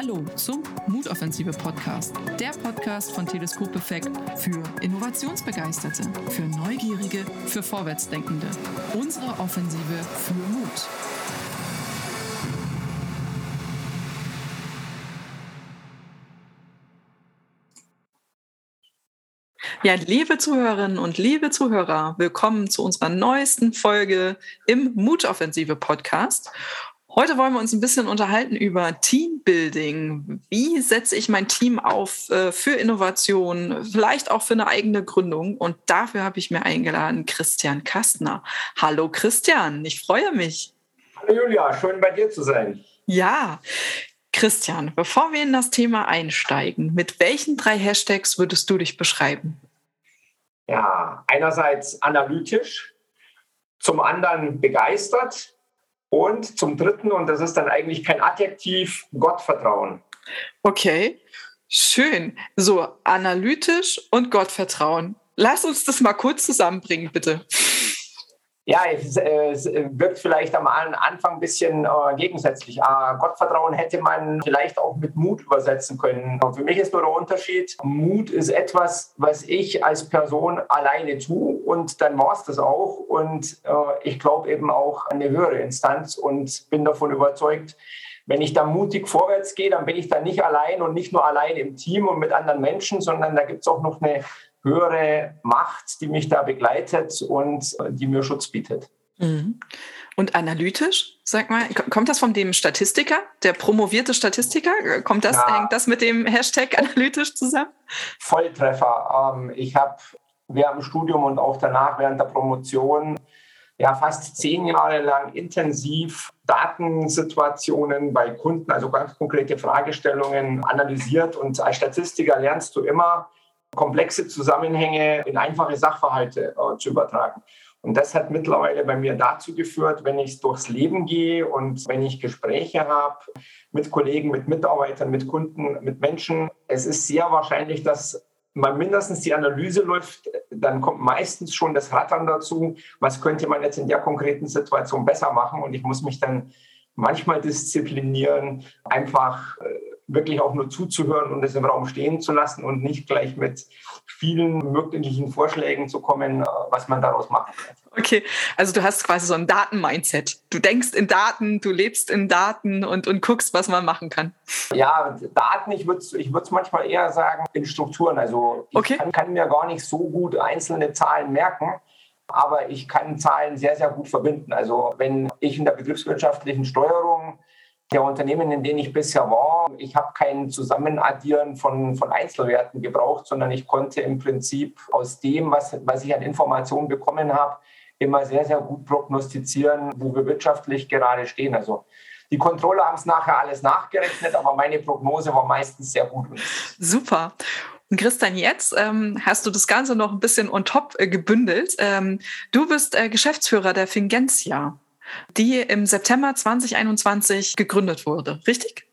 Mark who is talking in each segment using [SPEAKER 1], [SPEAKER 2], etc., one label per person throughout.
[SPEAKER 1] Hallo zum Mutoffensive Podcast, der Podcast von Teleskop Effekt für Innovationsbegeisterte, für Neugierige, für Vorwärtsdenkende. Unsere Offensive für Mut. Ja, liebe Zuhörerinnen und liebe Zuhörer, willkommen zu unserer neuesten Folge im Mutoffensive Podcast. Heute wollen wir uns ein bisschen unterhalten über Teambuilding. Wie setze ich mein Team auf äh, für Innovation, vielleicht auch für eine eigene Gründung? Und dafür habe ich mir eingeladen Christian Kastner. Hallo Christian, ich freue mich.
[SPEAKER 2] Hallo Julia, schön bei dir zu sein.
[SPEAKER 1] Ja, Christian, bevor wir in das Thema einsteigen, mit welchen drei Hashtags würdest du dich beschreiben?
[SPEAKER 2] Ja, einerseits analytisch, zum anderen begeistert und zum Dritten, und das ist dann eigentlich kein Adjektiv, Gottvertrauen.
[SPEAKER 1] Okay, schön. So, analytisch und Gottvertrauen. Lass uns das mal kurz zusammenbringen, bitte.
[SPEAKER 2] Ja, es, es, wirkt vielleicht am Anfang ein bisschen äh, gegensätzlich. Ah, Gottvertrauen hätte man vielleicht auch mit Mut übersetzen können. Und für mich ist nur der Unterschied, Mut ist etwas, was ich als Person alleine tue und dann war es das auch. Und äh, ich glaube eben auch an eine höhere Instanz und bin davon überzeugt, wenn ich da mutig vorwärts gehe, dann bin ich da nicht allein und nicht nur allein im Team und mit anderen Menschen, sondern da gibt es auch noch eine höhere Macht, die mich da begleitet und äh, die mir Schutz bietet.
[SPEAKER 1] Mhm. Und analytisch, sag mal, kommt das von dem Statistiker, der promovierte Statistiker? Kommt das, ja. hängt das mit dem Hashtag analytisch zusammen?
[SPEAKER 2] Volltreffer. Ähm, ich habe während dem Studium und auch danach während der Promotion ja fast zehn Jahre lang intensiv Datensituationen bei Kunden, also ganz konkrete Fragestellungen analysiert. Und als Statistiker lernst du immer, komplexe Zusammenhänge in einfache Sachverhalte äh, zu übertragen. Und das hat mittlerweile bei mir dazu geführt, wenn ich durchs Leben gehe und wenn ich Gespräche habe mit Kollegen, mit Mitarbeitern, mit Kunden, mit Menschen, es ist sehr wahrscheinlich, dass mal mindestens die Analyse läuft, dann kommt meistens schon das Rattern dazu, was könnte man jetzt in der konkreten Situation besser machen. Und ich muss mich dann manchmal disziplinieren, einfach äh, wirklich auch nur zuzuhören und es im Raum stehen zu lassen und nicht gleich mit vielen möglichen Vorschlägen zu kommen, äh, was man daraus machen kann.
[SPEAKER 1] Okay, also du hast quasi so ein Daten-Mindset. Du denkst in Daten, du lebst in Daten und, und guckst, was man machen kann.
[SPEAKER 2] Ja, Daten, ich würde ich es manchmal eher sagen, in Strukturen. Also ich okay. kann, kann mir gar nicht so gut einzelne Zahlen merken aber ich kann Zahlen sehr, sehr gut verbinden. Also wenn ich in der betriebswirtschaftlichen Steuerung der Unternehmen, in denen ich bisher war, ich habe kein Zusammenaddieren von, von Einzelwerten gebraucht, sondern ich konnte im Prinzip aus dem, was, was ich an Informationen bekommen habe, immer sehr, sehr gut prognostizieren, wo wir wirtschaftlich gerade stehen. Also die Controller haben es nachher alles nachgerechnet, aber meine Prognose war meistens sehr gut.
[SPEAKER 1] Super. Und Christian, jetzt ähm, hast du das Ganze noch ein bisschen on top äh, gebündelt. Ähm, du bist äh, Geschäftsführer der Fingencia die im September 2021 gegründet wurde, richtig?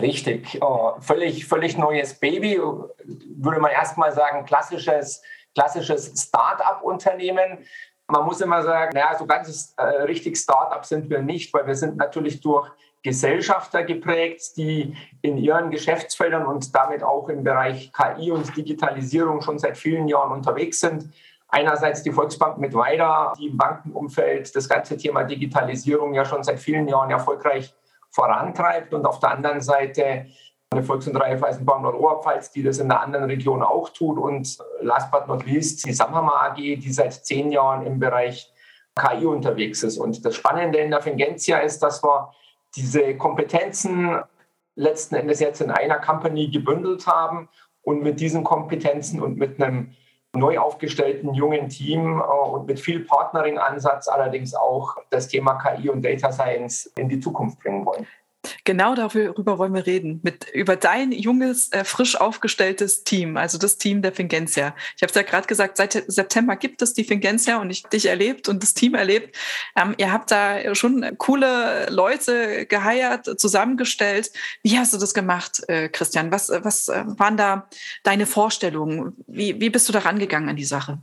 [SPEAKER 2] Richtig, oh, völlig, völlig neues Baby, würde man erstmal sagen, klassisches, klassisches Start-up-Unternehmen. Man muss immer sagen, naja, so ganz äh, richtig Start-up sind wir nicht, weil wir sind natürlich durch Gesellschafter geprägt, die in ihren Geschäftsfeldern und damit auch im Bereich KI und Digitalisierung schon seit vielen Jahren unterwegs sind. Einerseits die Volksbank mit Weida, die im Bankenumfeld das ganze Thema Digitalisierung ja schon seit vielen Jahren erfolgreich vorantreibt und auf der anderen Seite eine Volks- und Raiffeisenbank Nord-Oberpfalz, die das in einer anderen Region auch tut und last but not least die Samhammer AG, die seit zehn Jahren im Bereich KI unterwegs ist. Und das Spannende in der Fingencia ist, dass wir diese Kompetenzen letzten Endes jetzt in einer Company gebündelt haben und mit diesen Kompetenzen und mit einem neu aufgestellten jungen Team äh, und mit viel Partnering-Ansatz allerdings auch das Thema KI und Data Science in die Zukunft bringen wollen.
[SPEAKER 1] Genau darüber wollen wir reden. Mit, über dein junges, äh, frisch aufgestelltes Team, also das Team der Fingencia. Ich habe es ja gerade gesagt, seit September gibt es die Fingencia und ich dich erlebt und das Team erlebt. Ähm, ihr habt da schon coole Leute geheiert, zusammengestellt. Wie hast du das gemacht, äh, Christian? Was, was äh, waren da deine Vorstellungen? Wie, wie bist du da rangegangen an die Sache?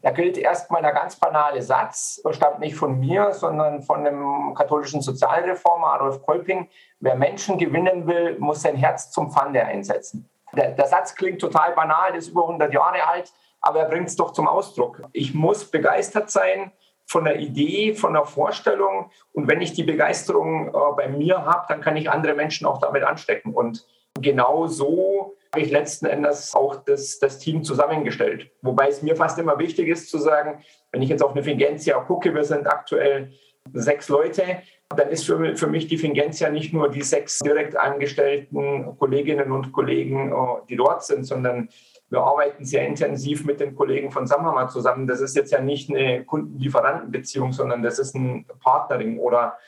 [SPEAKER 2] Da gilt erstmal der ganz banale Satz, stammt nicht von mir, sondern von dem katholischen Sozialreformer Adolf Kolping. Wer Menschen gewinnen will, muss sein Herz zum Pfande einsetzen. Der, der Satz klingt total banal, ist über 100 Jahre alt, aber er bringt es doch zum Ausdruck. Ich muss begeistert sein von der Idee, von der Vorstellung. Und wenn ich die Begeisterung äh, bei mir habe, dann kann ich andere Menschen auch damit anstecken. Und genau so habe ich letzten Endes auch das, das Team zusammengestellt. Wobei es mir fast immer wichtig ist zu sagen, wenn ich jetzt auf eine Fingencia gucke, wir sind aktuell sechs Leute, dann ist für, für mich die Fingencia nicht nur die sechs direkt angestellten Kolleginnen und Kollegen, äh, die dort sind, sondern wir arbeiten sehr intensiv mit den Kollegen von Samhammer zusammen. Das ist jetzt ja nicht eine Kunden-Lieferanten-Beziehung, sondern das ist ein Partnering oder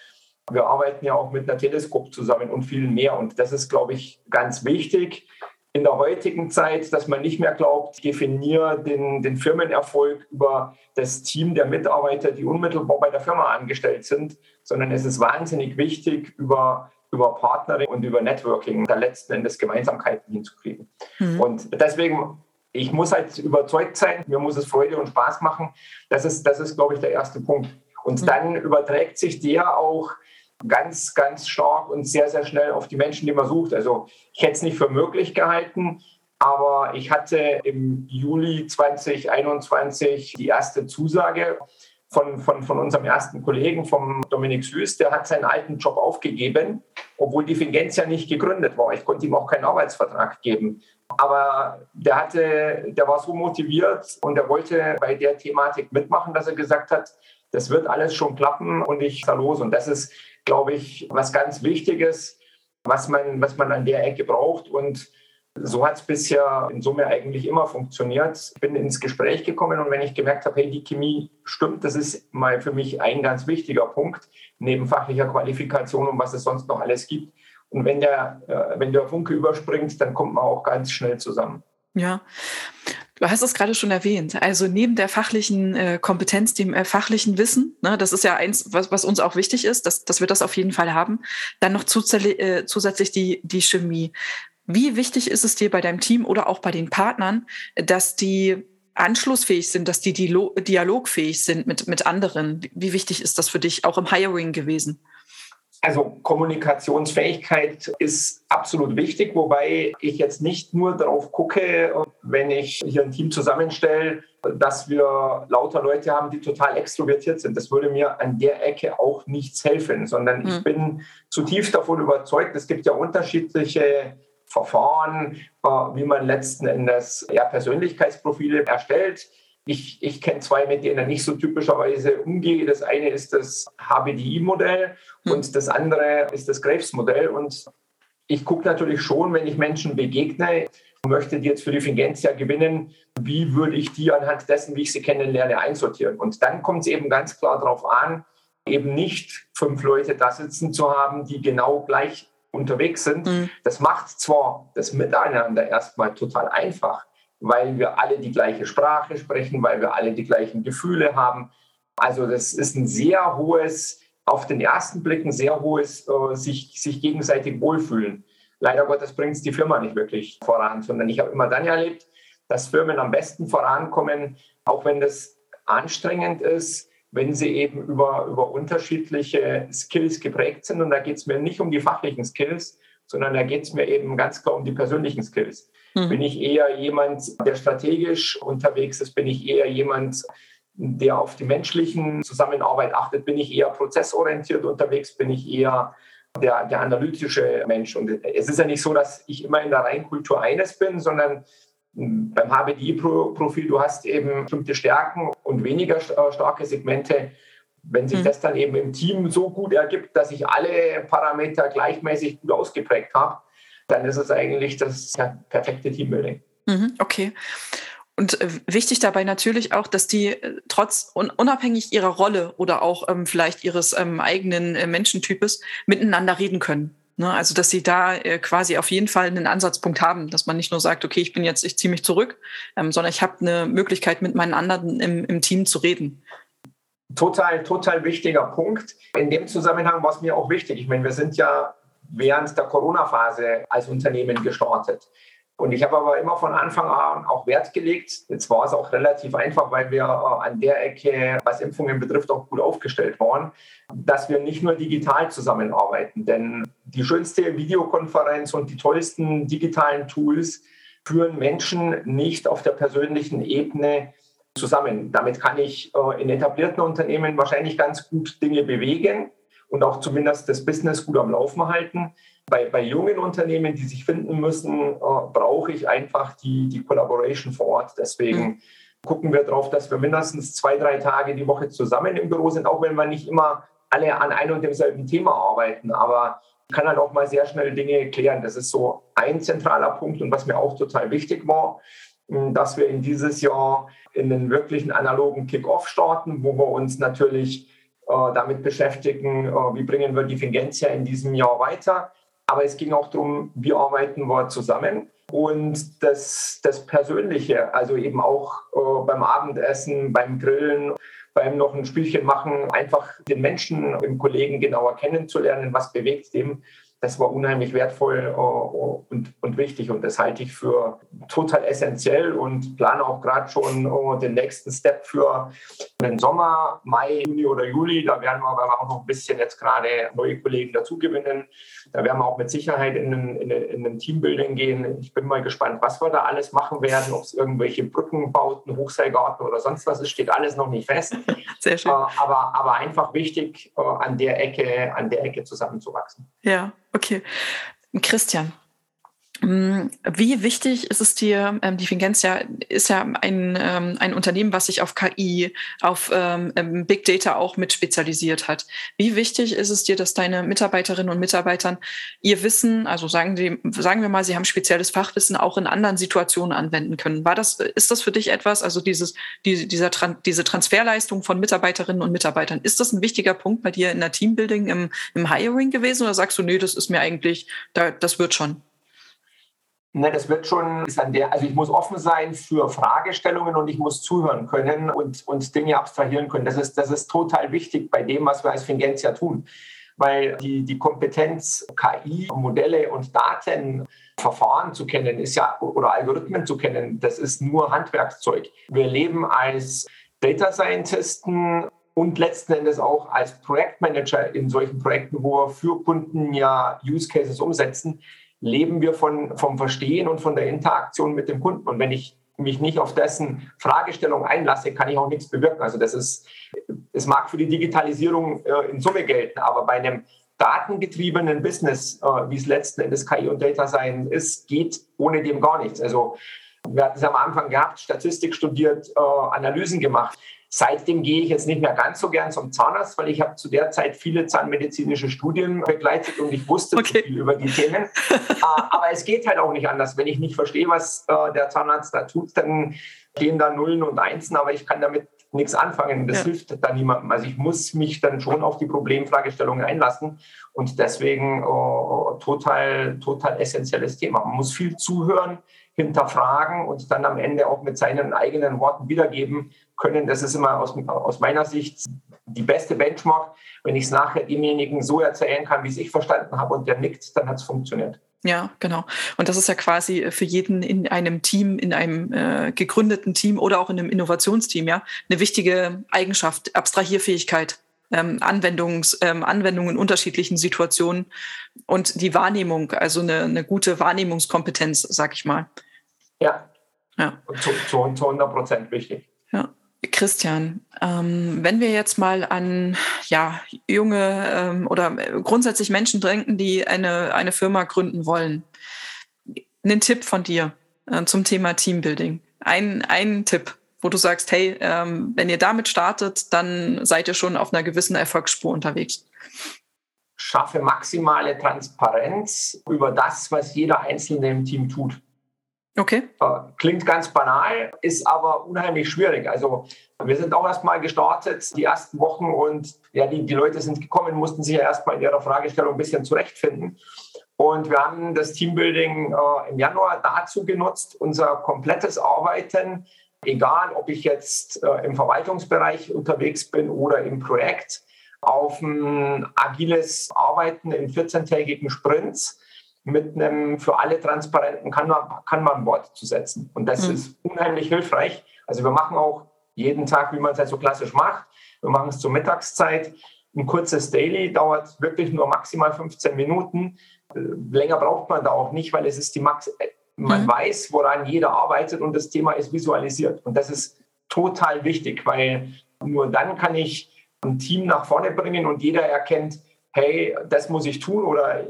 [SPEAKER 2] wir arbeiten ja auch mit einer Teleskop zusammen und viel mehr. Und das ist, glaube ich, ganz wichtig in der heutigen Zeit, dass man nicht mehr glaubt, ich definiere den, den Firmenerfolg über das Team der Mitarbeiter, die unmittelbar bei der Firma angestellt sind, sondern es ist wahnsinnig wichtig, über über Partnering und über Networking da letzten Endes Gemeinsamkeiten hinzukriegen. Mhm. Und deswegen, ich muss halt überzeugt sein, mir muss es Freude und Spaß machen. Das ist, das ist glaube ich, der erste Punkt. Und mhm. dann überträgt sich der auch ganz, ganz stark und sehr, sehr schnell auf die Menschen, die man sucht. Also ich hätte es nicht für möglich gehalten, aber ich hatte im Juli 2021 die erste Zusage von, von, von unserem ersten Kollegen, vom Dominik Süß, der hat seinen alten Job aufgegeben, obwohl die Fingencia nicht gegründet war. Ich konnte ihm auch keinen Arbeitsvertrag geben. Aber der, hatte, der war so motiviert und er wollte bei der Thematik mitmachen, dass er gesagt hat, das wird alles schon klappen und ich da los. Und das ist, glaube ich, was ganz Wichtiges, was man, was man an der Ecke braucht. Und so hat es bisher in Summe eigentlich immer funktioniert. Ich bin ins Gespräch gekommen und wenn ich gemerkt habe, hey, die Chemie stimmt, das ist mal für mich ein ganz wichtiger Punkt, neben fachlicher Qualifikation und was es sonst noch alles gibt. Und wenn der, äh, wenn der Funke überspringt, dann kommt man auch ganz schnell zusammen.
[SPEAKER 1] Ja. Du hast es gerade schon erwähnt. Also neben der fachlichen äh, Kompetenz, dem äh, fachlichen Wissen, ne, das ist ja eins, was, was uns auch wichtig ist, dass, dass wir das auf jeden Fall haben. Dann noch zusätzlich, äh, zusätzlich die, die Chemie. Wie wichtig ist es dir bei deinem Team oder auch bei den Partnern, dass die anschlussfähig sind, dass die dialogfähig sind mit, mit anderen? Wie wichtig ist das für dich auch im Hiring gewesen?
[SPEAKER 2] Also Kommunikationsfähigkeit ist absolut wichtig, wobei ich jetzt nicht nur darauf gucke, wenn ich hier ein Team zusammenstelle, dass wir lauter Leute haben, die total extrovertiert sind. Das würde mir an der Ecke auch nichts helfen, sondern mhm. ich hm. bin zutiefst davon überzeugt, es gibt ja unterschiedliche Verfahren, äh, wie man letzten Endes ja, Persönlichkeitsprofile erstellt. Ich, ich kenne zwei, mit denen ich so typischerweise umgehe. Das eine ist das HBDI-Modell hm. und das andere ist das Graves-Modell. Und ich gucke natürlich schon, wenn ich Menschen begegne, möchte die jetzt für die Fingencia gewinnen, wie würde ich die anhand dessen, wie ich sie kennenlerne, einsortieren. Und dann kommt es eben ganz klar darauf an, eben nicht fünf Leute da sitzen zu haben, die genau gleich unterwegs sind. Mhm. Das macht zwar das Miteinander erstmal total einfach, weil wir alle die gleiche Sprache sprechen, weil wir alle die gleichen Gefühle haben. Also das ist ein sehr hohes, auf den ersten Blick ein sehr hohes äh, sich, sich gegenseitig wohlfühlen. Leider Gottes bringt es die Firma nicht wirklich voran, sondern ich habe immer dann erlebt, dass Firmen am besten vorankommen, auch wenn das anstrengend ist, wenn sie eben über, über unterschiedliche Skills geprägt sind. Und da geht es mir nicht um die fachlichen Skills, sondern da geht es mir eben ganz klar um die persönlichen Skills. Mhm. Bin ich eher jemand, der strategisch unterwegs ist? Bin ich eher jemand, der auf die menschlichen Zusammenarbeit achtet? Bin ich eher prozessorientiert unterwegs? Bin ich eher der, der analytische Mensch? Und es ist ja nicht so, dass ich immer in der Reinkultur eines bin, sondern beim HBDI-Profil, du hast eben bestimmte Stärken und weniger äh, starke Segmente. Wenn sich mhm. das dann eben im Team so gut ergibt, dass ich alle Parameter gleichmäßig gut ausgeprägt habe, dann ist es eigentlich das ja, perfekte Teambuilding.
[SPEAKER 1] Mhm, okay. Und äh, wichtig dabei natürlich auch, dass die äh, trotz unabhängig ihrer Rolle oder auch ähm, vielleicht ihres ähm, eigenen äh, Menschentypes miteinander reden können. Ne? Also, dass sie da äh, quasi auf jeden Fall einen Ansatzpunkt haben, dass man nicht nur sagt, okay, ich bin jetzt, ich ziehe mich zurück, ähm, sondern ich habe eine Möglichkeit, mit meinen anderen im, im Team zu reden.
[SPEAKER 2] Total, total wichtiger Punkt. In dem Zusammenhang war es mir auch wichtig. Ich meine, wir sind ja während der Corona-Phase als Unternehmen gestartet. Und ich habe aber immer von Anfang an auch Wert gelegt. Jetzt war es auch relativ einfach, weil wir äh, an der Ecke, was Impfungen betrifft, auch gut aufgestellt waren, dass wir nicht nur digital zusammenarbeiten. Denn die schönste Videokonferenz und die tollsten digitalen Tools führen Menschen nicht auf der persönlichen Ebene zusammen. Damit kann ich äh, in etablierten Unternehmen wahrscheinlich ganz gut Dinge bewegen und auch zumindest das Business gut am Laufen halten. Bei, bei jungen Unternehmen, die sich finden müssen, äh, brauche ich einfach die, die Collaboration vor Ort. Deswegen mhm. gucken wir darauf, dass wir mindestens zwei, drei Tage die Woche zusammen im Büro sind, auch wenn wir nicht immer alle an einem und demselben Thema arbeiten. Aber ich kann halt auch mal sehr schnell Dinge klären. Das ist so ein zentraler Punkt und was mir auch total wichtig war, dass wir in dieses Jahr in den wirklichen analogen Kick-Off starten, wo wir uns natürlich damit beschäftigen, äh, wie bringen wir die Fingencia in diesem Jahr weiter. Aber es ging auch darum, wie arbeiten wir zusammen. Und das, das Persönliche, also eben auch äh, beim Abendessen, beim Grillen, beim noch ein Spielchen machen, einfach den Menschen im Kollegen genauer kennenzulernen, was bewegt dem, das war unheimlich wertvoll uh, und, und wichtig und das halte ich für total essentiell und plane auch gerade schon uh, den nächsten Step für den Sommer, Mai, Juni oder Juli. Da werden wir aber auch noch ein bisschen jetzt gerade neue Kollegen dazugewinnen. Da werden wir auch mit Sicherheit in ein, in, in ein Teambuilding gehen. Ich bin mal gespannt, was wir da alles machen werden, ob es irgendwelche Brückenbauten, Hochseilgarten oder sonst was ist, steht alles noch nicht fest. Sehr schön. Uh, aber, aber einfach wichtig, an der Ecke, an der Ecke zusammenzuwachsen.
[SPEAKER 1] Ja. Okay. Christian, wie wichtig ist es dir, ähm, die Fingencia ist ja ein, ähm, ein Unternehmen, was sich auf KI, auf ähm, ähm, Big Data auch mit spezialisiert hat. Wie wichtig ist es dir, dass deine Mitarbeiterinnen und Mitarbeitern ihr Wissen, also sagen, die, sagen wir mal, sie haben spezielles Fachwissen, auch in anderen Situationen anwenden können? War das, ist das für dich etwas, also dieses, die, dieser, diese Transferleistung von Mitarbeiterinnen und Mitarbeitern, ist das ein wichtiger Punkt bei dir in der Teambuilding, im, im Hiring gewesen oder sagst du, nee, das ist mir eigentlich, da, das wird schon?
[SPEAKER 2] Ne, das wird schon, ist an der, also ich muss offen sein für Fragestellungen und ich muss zuhören können und, und Dinge abstrahieren können. Das ist, das ist total wichtig bei dem, was wir als Fingencia tun. Weil die, die Kompetenz, KI, Modelle und Daten, Verfahren zu kennen, ist ja, oder Algorithmen zu kennen, das ist nur Handwerkszeug. Wir leben als Data Scientisten und letzten Endes auch als Projektmanager in solchen Projekten, wo wir für Kunden ja Use Cases umsetzen leben wir von, vom Verstehen und von der Interaktion mit dem Kunden. Und wenn ich mich nicht auf dessen Fragestellung einlasse, kann ich auch nichts bewirken. Also das ist, es mag für die Digitalisierung äh, in Summe gelten, aber bei einem datengetriebenen Business, äh, wie es letzten Endes KI und Data Science ist, geht ohne dem gar nichts. Also wir hatten es am Anfang gehabt, Statistik studiert, äh, Analysen gemacht. Seitdem gehe ich jetzt nicht mehr ganz so gern zum Zahnarzt, weil ich habe zu der Zeit viele zahnmedizinische Studien begleitet und ich wusste okay. viel über die Themen. Ah, aber es geht halt auch nicht anders. Wenn ich nicht verstehe, was äh, der Zahnarzt da tut, dann gehen da Nullen und Einsen, aber ich kann damit nichts anfangen. Das ja. hilft da niemandem. Also ich muss mich dann schon auf die Problemfragestellungen einlassen und deswegen oh, total, total essentielles Thema. Man muss viel zuhören, hinterfragen und dann am Ende auch mit seinen eigenen Worten wiedergeben können. Das ist immer aus, aus meiner Sicht die beste Benchmark. Wenn ich es nachher demjenigen so erzählen kann, wie es ich verstanden habe und der nickt, dann hat es funktioniert.
[SPEAKER 1] Ja, genau. Und das ist ja quasi für jeden in einem Team, in einem äh, gegründeten Team oder auch in einem Innovationsteam, ja, eine wichtige Eigenschaft, Abstrahierfähigkeit, ähm, Anwendungs, ähm, Anwendungen in unterschiedlichen Situationen und die Wahrnehmung, also eine, eine gute Wahrnehmungskompetenz, sag ich mal.
[SPEAKER 2] Ja. ja. Zu, zu, zu 100 Prozent wichtig.
[SPEAKER 1] Ja. Christian, ähm, wenn wir jetzt mal an ja, junge ähm, oder grundsätzlich Menschen denken, die eine, eine Firma gründen wollen, einen Tipp von dir äh, zum Thema Teambuilding. Ein, ein Tipp, wo du sagst, hey, ähm, wenn ihr damit startet, dann seid ihr schon auf einer gewissen Erfolgsspur unterwegs.
[SPEAKER 2] Schaffe maximale Transparenz über das, was jeder Einzelne im Team tut.
[SPEAKER 1] Okay.
[SPEAKER 2] Klingt ganz banal, ist aber unheimlich schwierig. Also wir sind auch erstmal gestartet, die ersten Wochen und ja, die, die Leute sind gekommen, mussten sich ja erstmal in ihrer Fragestellung ein bisschen zurechtfinden. Und wir haben das Teambuilding äh, im Januar dazu genutzt, unser komplettes Arbeiten, egal ob ich jetzt äh, im Verwaltungsbereich unterwegs bin oder im Projekt, auf ein agiles Arbeiten in 14-tägigen Sprints mit einem für alle transparenten Kanban-Board zu setzen. Und das mhm. ist unheimlich hilfreich. Also wir machen auch jeden Tag, wie man es halt so klassisch macht. Wir machen es zur Mittagszeit. Ein kurzes Daily dauert wirklich nur maximal 15 Minuten. Äh, länger braucht man da auch nicht, weil es ist die Max man mhm. weiß, woran jeder arbeitet und das Thema ist visualisiert. Und das ist total wichtig, weil nur dann kann ich ein Team nach vorne bringen und jeder erkennt, hey, das muss ich tun oder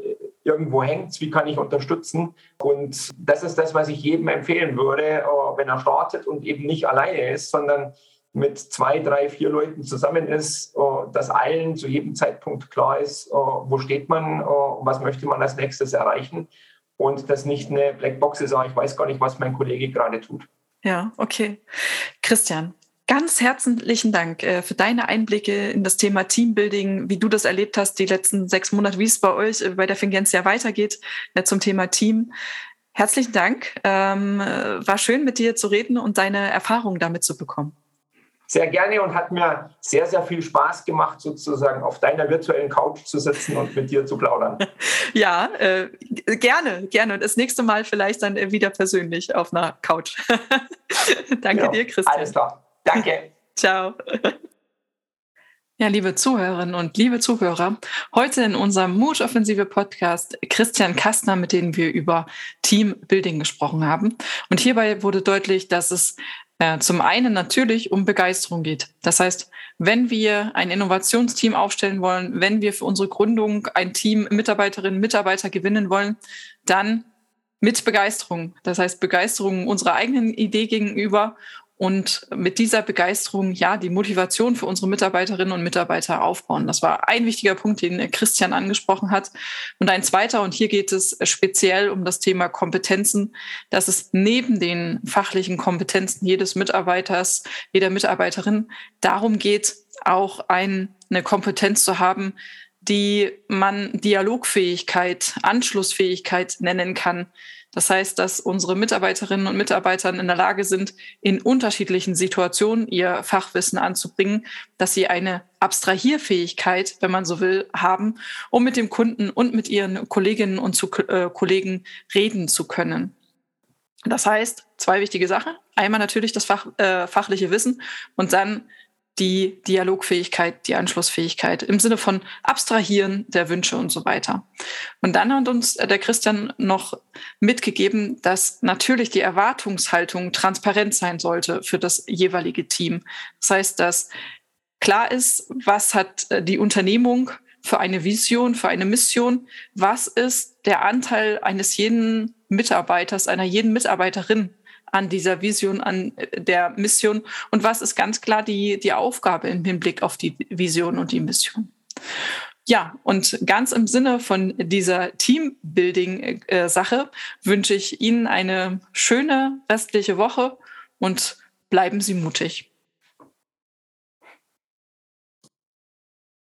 [SPEAKER 2] irgendwo hängt es, wie kann ich unterstützen? Und das ist das, was ich jedem empfehlen würde, äh, wenn er startet und eben nicht alleine ist, sondern mit zwei, drei, vier Leuten zusammen ist, äh, dass allen zu jedem Zeitpunkt klar ist, äh, wo steht man, was möchte man als nächstes erreichen und das nicht eine Blackbox ist, ich weiß gar nicht, was mein Kollege gerade tut.
[SPEAKER 1] Ja, okay. Christian, Ganz herzlichen Dank äh, für deine Einblicke in das Thema Teambuilding, wie du das erlebt hast, die letzten sechs Monate, wie es bei euch äh, bei der Fingencia weitergeht äh, zum Thema Team. Herzlichen Dank. Ähm, war schön, mit dir zu reden und deine Erfahrungen damit zu bekommen.
[SPEAKER 2] Sehr gerne und hat mir sehr, sehr viel Spaß gemacht, sozusagen auf deiner virtuellen Couch zu sitzen und mit dir zu plaudern.
[SPEAKER 1] Ja, äh, gerne, gerne. Und das nächste Mal vielleicht dann wieder persönlich auf einer Couch. Danke ja, dir, Christian.
[SPEAKER 2] Alles klar. Danke.
[SPEAKER 1] Ciao. Ja, liebe Zuhörerinnen und liebe Zuhörer, heute in unserem Mut-Offensive Podcast Christian Kastner, mit dem wir über Teambuilding gesprochen haben. Und hierbei wurde deutlich, dass es äh, zum einen natürlich um Begeisterung geht. Das heißt, wenn wir ein Innovationsteam aufstellen wollen, wenn wir für unsere Gründung ein Team Mitarbeiterinnen und Mitarbeiter gewinnen wollen, dann mit Begeisterung. Das heißt, Begeisterung unserer eigenen Idee gegenüber und mit dieser Begeisterung ja die Motivation für unsere Mitarbeiterinnen und Mitarbeiter aufbauen. Das war ein wichtiger Punkt, den Christian angesprochen hat. Und ein zweiter, und hier geht es speziell um das Thema Kompetenzen, dass es neben den fachlichen Kompetenzen jedes Mitarbeiters, jeder Mitarbeiterin darum geht, auch ein, eine Kompetenz zu haben, die man Dialogfähigkeit, Anschlussfähigkeit nennen kann das heißt, dass unsere Mitarbeiterinnen und Mitarbeiter in der Lage sind, in unterschiedlichen Situationen ihr Fachwissen anzubringen, dass sie eine Abstrahierfähigkeit, wenn man so will, haben, um mit dem Kunden und mit ihren Kolleginnen und zu, äh, Kollegen reden zu können. Das heißt, zwei wichtige Sachen. Einmal natürlich das Fach, äh, fachliche Wissen und dann die Dialogfähigkeit, die Anschlussfähigkeit im Sinne von Abstrahieren der Wünsche und so weiter. Und dann hat uns der Christian noch mitgegeben, dass natürlich die Erwartungshaltung transparent sein sollte für das jeweilige Team. Das heißt, dass klar ist, was hat äh, die Unternehmung für eine Vision, für eine Mission, was ist der Anteil eines jeden Mitarbeiters, einer jeden Mitarbeiterin an dieser Vision, an äh, der Mission und was ist ganz klar die, die Aufgabe im Hinblick auf die Vision und die Mission. Ja, und ganz im Sinne von dieser Teambuilding-Sache wünsche ich Ihnen eine schöne restliche Woche und bleiben Sie mutig.